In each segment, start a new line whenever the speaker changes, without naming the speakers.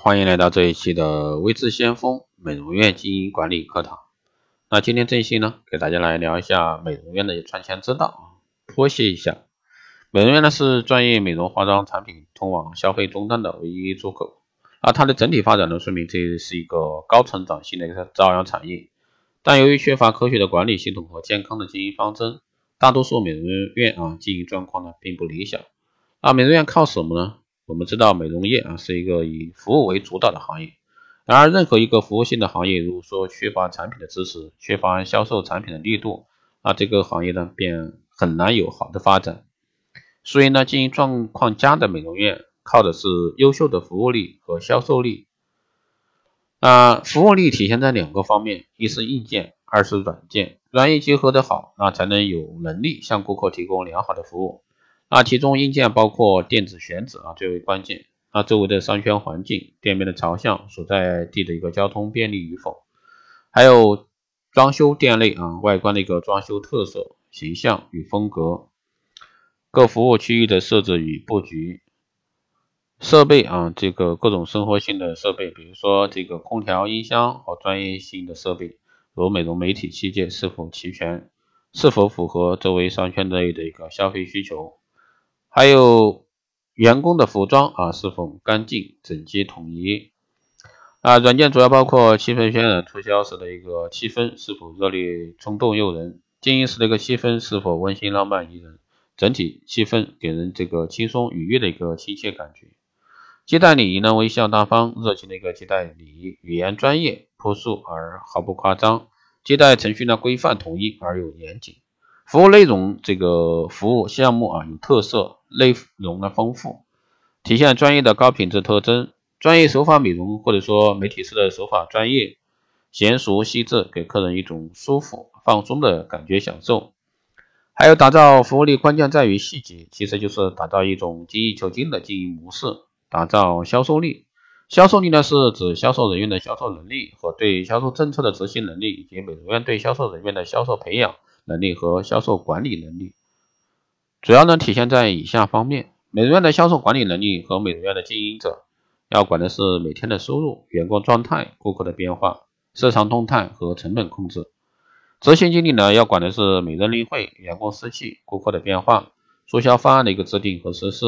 欢迎来到这一期的微智先锋美容院经营管理课堂。那今天这一期呢，给大家来聊一下美容院的赚钱之道，剖析一下。美容院呢是专业美容化妆产品通往消费终端的唯一出口。而它的整体发展呢，说明这是一个高成长性的一个朝阳产业。但由于缺乏科学的管理系统和健康的经营方针，大多数美容院啊经营状况呢并不理想。啊，美容院靠什么呢？我们知道美容业啊是一个以服务为主导的行业。然而，任何一个服务性的行业，如果说缺乏产品的支持，缺乏销售产品的力度，那这个行业呢便很难有好的发展。所以呢，经营状况佳的美容院靠的是优秀的服务力和销售力。那服务力体现在两个方面，一是硬件，二是软件，软硬结合的好，那才能有能力向顾客提供良好的服务。那其中硬件包括电子选址啊最为关键，那周围的商圈环境、店面的朝向、所在地的一个交通便利与否，还有装修店内啊外观的一个装修特色、形象与风格，各服务区域的设置与布局，设备啊这个各种生活性的设备，比如说这个空调、音箱和专业性的设备，如美容媒体器械是否齐全，是否符合周围商圈内的一个消费需求。还有员工的服装啊是否干净整洁统一？啊？软件主要包括气氛渲染，促销时的一个气氛是否热烈冲动诱人，经营时的一个气氛是否温馨浪漫宜人，整体气氛给人这个轻松愉悦的一个亲切感觉。接待礼仪呢，微笑大方热情的一个接待礼仪，语言专业朴素而毫不夸张，接待程序呢规范统一而又严谨。服务内容这个服务项目啊有特色，内容呢丰富，体现专业的高品质特征。专业手法美容或者说媒体师的手法专业、娴熟细致，给客人一种舒服放松的感觉享受。还有打造服务力关键在于细节，其实就是打造一种精益求精的经营模式。打造销售力，销售力呢是指销售人员的销售能力和对销售政策的执行能力，以及美容院对销售人员的销售培养。能力和销售管理能力，主要呢体现在以下方面：美容院的销售管理能力和美容院的经营者要管的是每天的收入、员工状态、顾客的变化、市场动态和成本控制；执行经理呢要管的是每日例会、员工士气、顾客的变化、促销方案的一个制定和实施。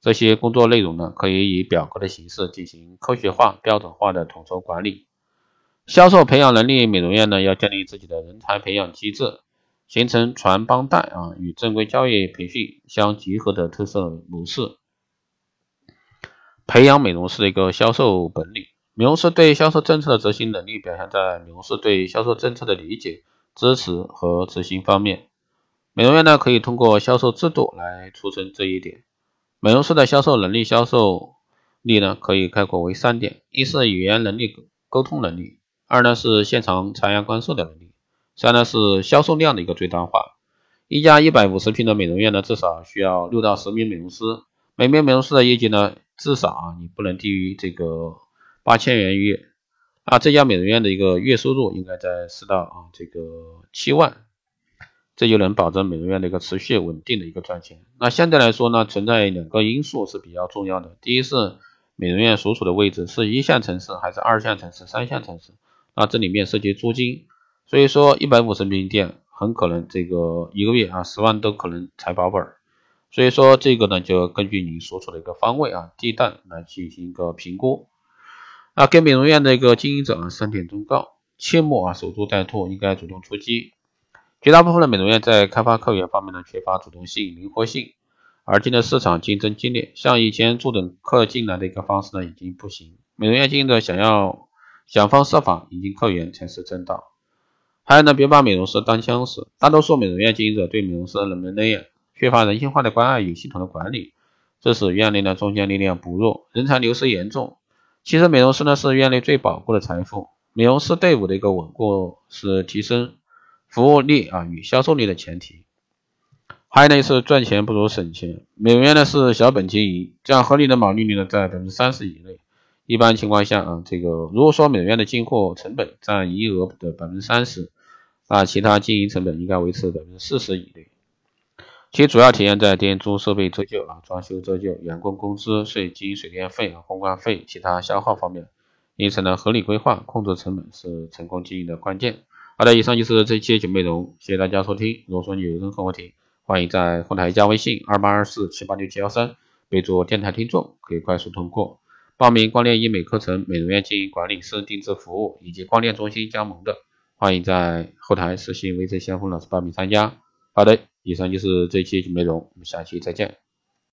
这些工作内容呢可以以表格的形式进行科学化、标准化的统筹管理。销售培养能力，美容院呢要建立自己的人才培养机制。形成传帮带啊与正规教育培训相结合的特色模式，培养美容师的一个销售本领。美容师对销售政策的执行能力表现在美容师对销售政策的理解、支持和执行方面。美容院呢可以通过销售制度来促成这一点。美容师的销售能力、销售力呢可以概括为三点：一是语言能力、沟通能力；二呢是现场察言观色的能力。三呢是销售量的一个最大化，一家一百五十平的美容院呢，至少需要六到十名美容师，每名美容师的业绩呢，至少啊你不能低于这个八千元月，啊这家美容院的一个月收入应该在四到啊这个七万，这就能保证美容院的一个持续稳定的一个赚钱。那相对来说呢，存在两个因素是比较重要的，第一是美容院所处的位置是一线城市还是二线城市、三线城市，那这里面涉及租金。所以说，一百五十平店很可能这个一个月啊十万都可能才保本。所以说这个呢，就根据您所处的一个方位啊地段来进行一个评估。啊，给美容院的一个经营者啊三点忠告：切莫啊守株待兔，应该主动出击。绝大部分的美容院在开发客源方面呢缺乏主动性、灵活性。而今的市场竞争激烈，像以前坐等客进来的一个方式呢已经不行。美容院经营者想要想方设法引进客源才是正道。还有呢，别把美容师当枪使。大多数美容院经营者对美容师冷门冷眼，缺乏人性化的关爱与系统的管理，这使院内的中坚力量薄弱，人才流失严重。其实美容师呢是院内最宝贵的财富，美容师队伍的一个稳固是提升服务力啊与销售力的前提。还有呢是赚钱不如省钱，美容院呢是小本经营，这样合理的毛利率呢在百分之三十以内。一般情况下啊，这个如果说美容院的进货成本占营业额的百分之三十，啊，其他经营成本应该维持百分之四十以内。其主要体现在店租设备折旧啊、装修折旧、员工工资、税金、水电费啊、公关费、其他消耗方面。因此呢，合理规划、控制成本是成功经营的关键。好的，以上就是这期节目内容，谢谢大家收听。如果说你有任何问题，欢迎在后台加微信二八二四七八六七幺三，备注电台听众，可以快速通过。报名光电医美课程、美容院经营管理、私人定制服务以及光电中心加盟的，欢迎在后台私信微信先锋老师报名参加。好的，以上就是这期节目内容，我们下期再见。